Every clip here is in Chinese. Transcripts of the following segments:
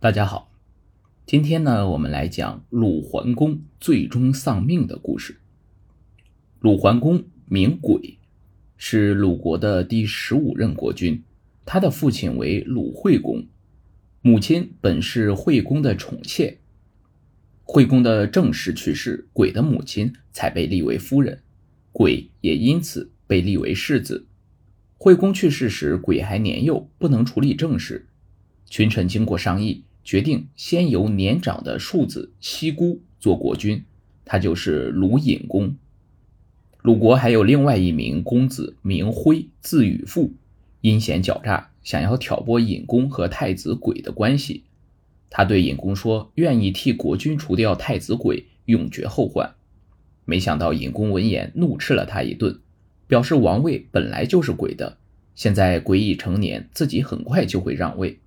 大家好，今天呢，我们来讲鲁桓公最终丧命的故事。鲁桓公名轨，是鲁国的第十五任国君，他的父亲为鲁惠公，母亲本是惠公的宠妾。惠公的正室去世，轨的母亲才被立为夫人，轨也因此被立为世子。惠公去世时，轨还年幼，不能处理政事，群臣经过商议。决定先由年长的庶子西姑做国君，他就是鲁隐公。鲁国还有另外一名公子名辉，字羽父，阴险狡诈，想要挑拨隐公和太子轨的关系。他对隐公说：“愿意替国君除掉太子轨，永绝后患。”没想到隐公闻言怒斥了他一顿，表示王位本来就是鬼的，现在鬼已成年，自己很快就会让位。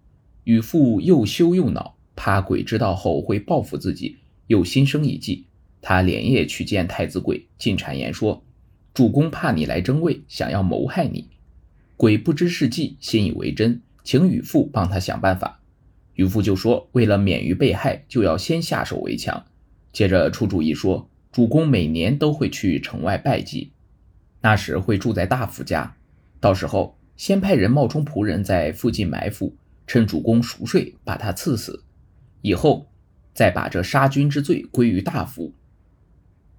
与父又羞又恼，怕鬼知道后会报复自己，又心生一计。他连夜去见太子鬼，进谗言说：“主公怕你来争位，想要谋害你。”鬼不知是计，信以为真，请与父帮他想办法。渔父就说：“为了免于被害，就要先下手为强。”接着出主意说：“主公每年都会去城外拜祭，那时会住在大夫家，到时候先派人冒充仆人，在附近埋伏。”趁主公熟睡，把他赐死，以后再把这杀君之罪归于大夫。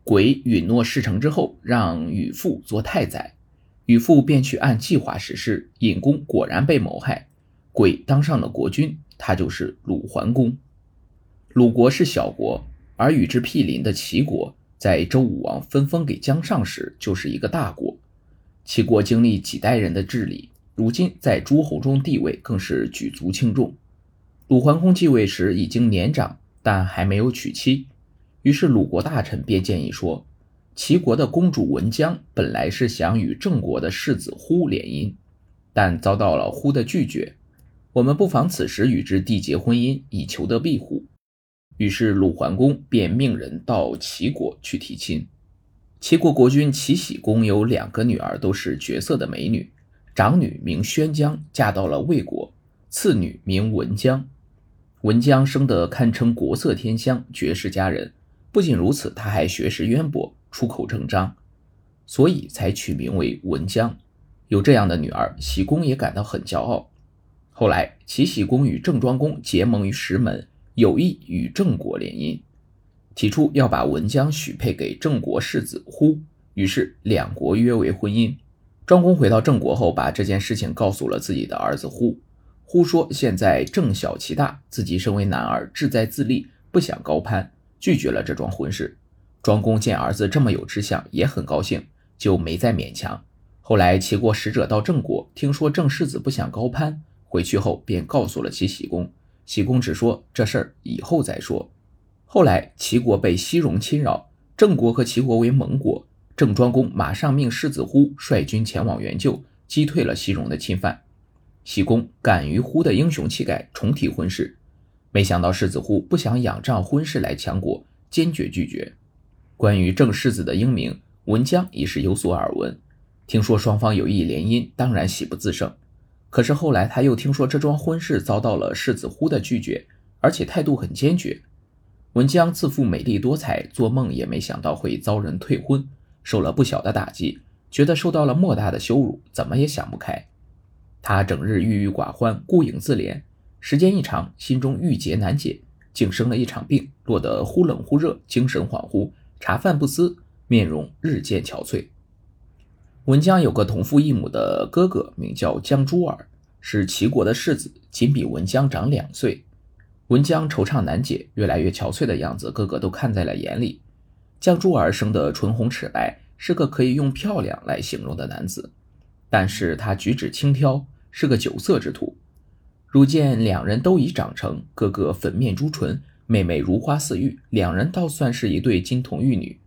鬼允诺事成之后，让禹父做太宰，禹父便去按计划实施。尹公果然被谋害，鬼当上了国君，他就是鲁桓公。鲁国是小国，而与之毗邻的齐国，在周武王分封给姜尚时，就是一个大国。齐国经历几代人的治理。如今在诸侯中地位更是举足轻重。鲁桓公继位时已经年长，但还没有娶妻。于是鲁国大臣便建议说：“齐国的公主文姜本来是想与郑国的世子忽联姻，但遭到了忽的拒绝。我们不妨此时与之缔结婚姻，以求得庇护。”于是鲁桓公便命人到齐国去提亲。齐国国君齐僖公有两个女儿，都是绝色的美女。长女名宣姜，嫁到了魏国；次女名文姜。文姜生得堪称国色天香，绝世佳人。不仅如此，她还学识渊博，出口成章，所以才取名为文姜。有这样的女儿，喜公也感到很骄傲。后来，齐僖公与郑庄公结盟于石门，有意与郑国联姻，提出要把文姜许配给郑国世子忽。于是，两国约为婚姻。庄公回到郑国后，把这件事情告诉了自己的儿子忽。忽说：“现在郑小其大，自己身为男儿，志在自立，不想高攀，拒绝了这桩婚事。”庄公见儿子这么有志向，也很高兴，就没再勉强。后来齐国使者到郑国，听说郑世子不想高攀，回去后便告诉了齐僖公。僖公只说这事儿以后再说。后来齐国被西戎侵扰，郑国和齐国为盟国。郑庄公马上命世子忽率军前往援救，击退了西戎的侵犯。西公敢于忽的英雄气概，重提婚事。没想到世子忽不想仰仗婚事来强国，坚决拒绝。关于郑世子的英名，文姜已是有所耳闻。听说双方有意联姻，当然喜不自胜。可是后来他又听说这桩婚事遭到了世子忽的拒绝，而且态度很坚决。文姜自负美丽多才，做梦也没想到会遭人退婚。受了不小的打击，觉得受到了莫大的羞辱，怎么也想不开。他整日郁郁寡欢，孤影自怜，时间一长，心中郁结难解，竟生了一场病，落得忽冷忽热，精神恍惚，茶饭不思，面容日渐憔悴。文姜有个同父异母的哥哥，名叫姜珠儿，是齐国的世子，仅比文姜长两岁。文姜惆怅难解，越来越憔悴的样子，哥哥都看在了眼里。江珠儿生得唇红齿白，是个可以用漂亮来形容的男子，但是他举止轻佻，是个酒色之徒。如见两人都已长成，哥哥粉面朱唇，妹妹如花似玉，两人倒算是一对金童玉女。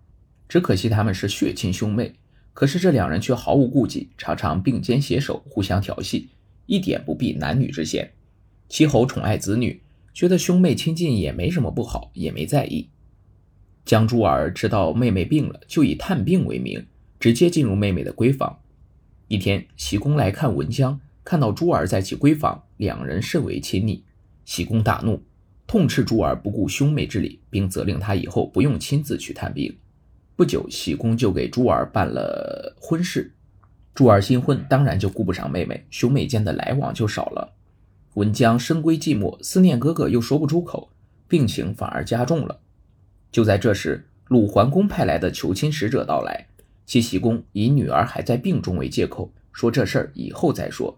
只可惜他们是血亲兄妹，可是这两人却毫无顾忌，常常并肩携手，互相调戏，一点不避男女之嫌。齐侯宠爱子女，觉得兄妹亲近也没什么不好，也没在意。江珠儿知道妹妹病了，就以探病为名，直接进入妹妹的闺房。一天，喜公来看文姜，看到珠儿在其闺房，两人甚为亲昵。喜公大怒，痛斥珠儿不顾兄妹之礼，并责令他以后不用亲自去探病。不久，喜公就给珠儿办了婚事。珠儿新婚，当然就顾不上妹妹，兄妹间的来往就少了。文江深闺寂寞，思念哥哥又说不出口，病情反而加重了。就在这时，鲁桓公派来的求亲使者到来，齐僖公以女儿还在病中为借口，说这事儿以后再说。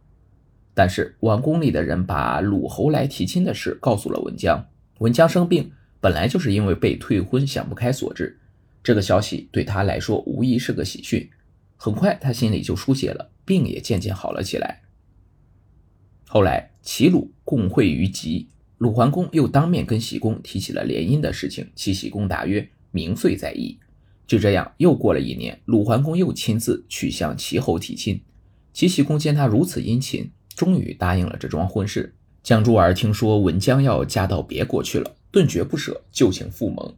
但是王宫里的人把鲁侯来提亲的事告诉了文姜。文姜生病本来就是因为被退婚想不开所致，这个消息对他来说无疑是个喜讯。很快他心里就舒解了，病也渐渐好了起来。后来齐鲁共会于吉，鲁桓公又当面跟僖公提起了联姻的事情，齐僖公答曰：“明岁在意。”就这样又过了一年，鲁桓公又亲自去向齐侯提亲，齐僖公见他如此殷勤。终于答应了这桩婚事。江珠儿听说文姜要嫁到别国去了，顿觉不舍，就请复盟，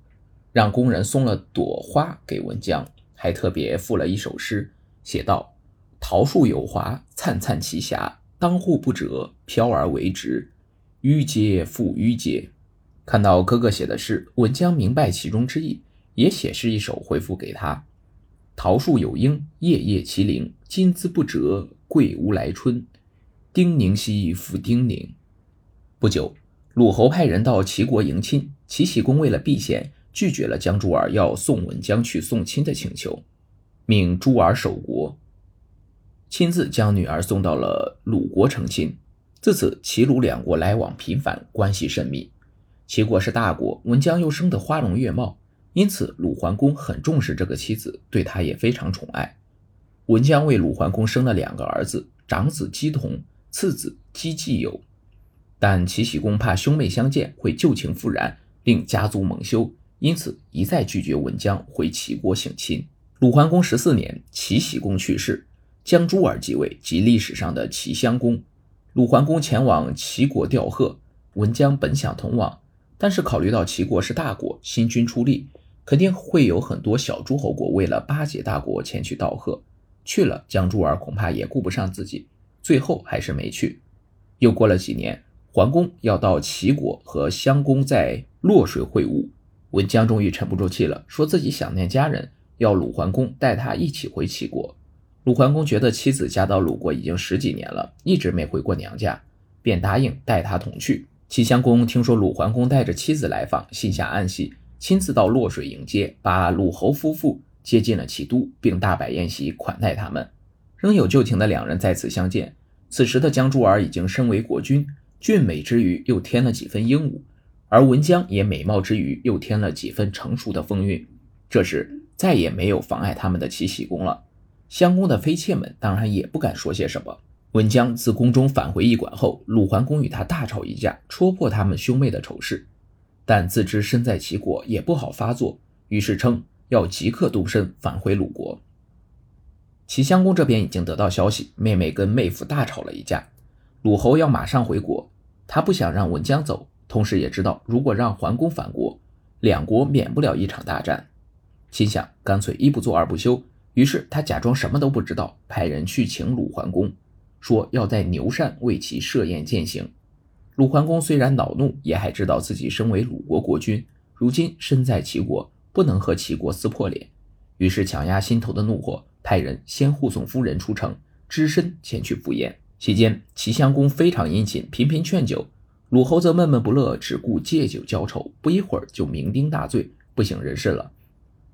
让工人送了朵花给文姜，还特别赋了一首诗，写道：“桃树有华，灿灿其霞；当户不折，飘而为直。迂接复迂接。”看到哥哥写的诗，文姜明白其中之意，也写诗一首回复给他：“桃树有英，叶叶其灵；金姿不折，桂无来春。”丁宁兮复丁宁。不久，鲁侯派人到齐国迎亲，齐僖公为了避嫌，拒绝了江珠儿要送文姜去送亲的请求，命珠儿守国，亲自将女儿送到了鲁国成亲。自此，齐鲁两国来往频繁，关系甚密。齐国是大国，文姜又生得花容月貌，因此鲁桓公很重视这个妻子，对她也非常宠爱。文姜为鲁桓公生了两个儿子，长子姬同。次子姬季友，但齐僖公怕兄妹相见会旧情复燃，令家族蒙羞，因此一再拒绝文姜回齐国省亲。鲁桓公十四年，齐僖公去世，姜珠儿继位，即历史上的齐襄公。鲁桓公前往齐国吊贺，文姜本想同往，但是考虑到齐国是大国，新君出力，肯定会有很多小诸侯国为了巴结大国前去道贺，去了姜珠儿恐怕也顾不上自己。最后还是没去。又过了几年，桓公要到齐国和襄公在洛水会晤，文姜终于沉不住气了，说自己想念家人，要鲁桓公带他一起回齐国。鲁桓公觉得妻子嫁到鲁国已经十几年了，一直没回过娘家，便答应带她同去。齐襄公听说鲁桓公带着妻子来访，心下暗喜，亲自到洛水迎接，把鲁侯夫妇接进了齐都，并大摆宴席款待他们。仍有旧情的两人再次相见。此时的江珠儿已经身为国君，俊美之余又添了几分英武，而文姜也美貌之余又添了几分成熟的风韵。这时再也没有妨碍他们的齐僖公了。襄公的妃妾们当然也不敢说些什么。文姜自宫中返回驿馆后，鲁桓公与他大吵一架，戳破他们兄妹的丑事。但自知身在齐国也不好发作，于是称要即刻动身返回鲁国。齐襄公这边已经得到消息，妹妹跟妹夫大吵了一架，鲁侯要马上回国，他不想让文姜走，同时也知道如果让桓公返国，两国免不了一场大战，心想干脆一不做二不休，于是他假装什么都不知道，派人去请鲁桓公，说要在牛山为其设宴饯行。鲁桓公虽然恼怒，也还知道自己身为鲁国国君，如今身在齐国，不能和齐国撕破脸，于是强压心头的怒火。派人先护送夫人出城，只身前去赴宴。期间，齐襄公非常殷勤，频频劝酒。鲁侯则闷闷不乐，只顾借酒浇愁，不一会儿就酩酊大醉，不省人事了。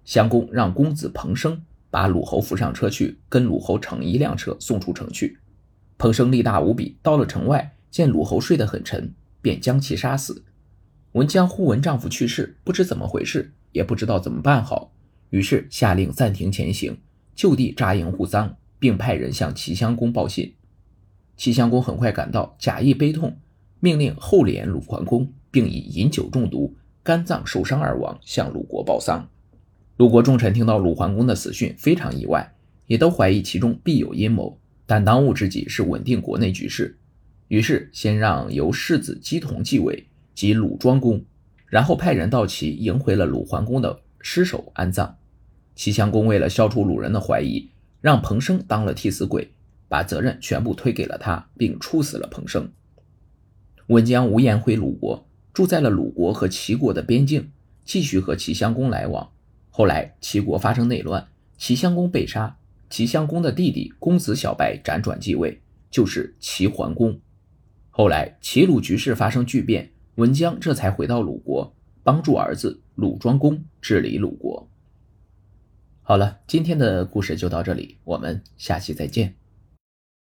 襄公让公子彭生把鲁侯扶上车去，跟鲁侯乘一辆车送出城去。彭生力大无比，到了城外，见鲁侯睡得很沉，便将其杀死。文姜忽闻丈夫去世，不知怎么回事，也不知道怎么办好，于是下令暂停前行。就地扎营护丧，并派人向齐襄公报信。齐襄公很快赶到，假意悲痛，命令后连鲁桓公，并以饮酒中毒、肝脏受伤而亡，向鲁国报丧。鲁国重臣听到鲁桓公的死讯，非常意外，也都怀疑其中必有阴谋。但当务之急是稳定国内局势，于是先让由世子姬同继位，即鲁庄公，然后派人到齐迎回了鲁桓公的尸首安葬。齐襄公为了消除鲁人的怀疑，让彭生当了替死鬼，把责任全部推给了他，并处死了彭生。文姜无颜回鲁国，住在了鲁国和齐国的边境，继续和齐襄公来往。后来齐国发生内乱，齐襄公被杀，齐襄公的弟弟公子小白辗转继位，就是齐桓公。后来齐鲁局势发生巨变，文姜这才回到鲁国，帮助儿子鲁庄公治理鲁国。好了，今天的故事就到这里，我们下期再见。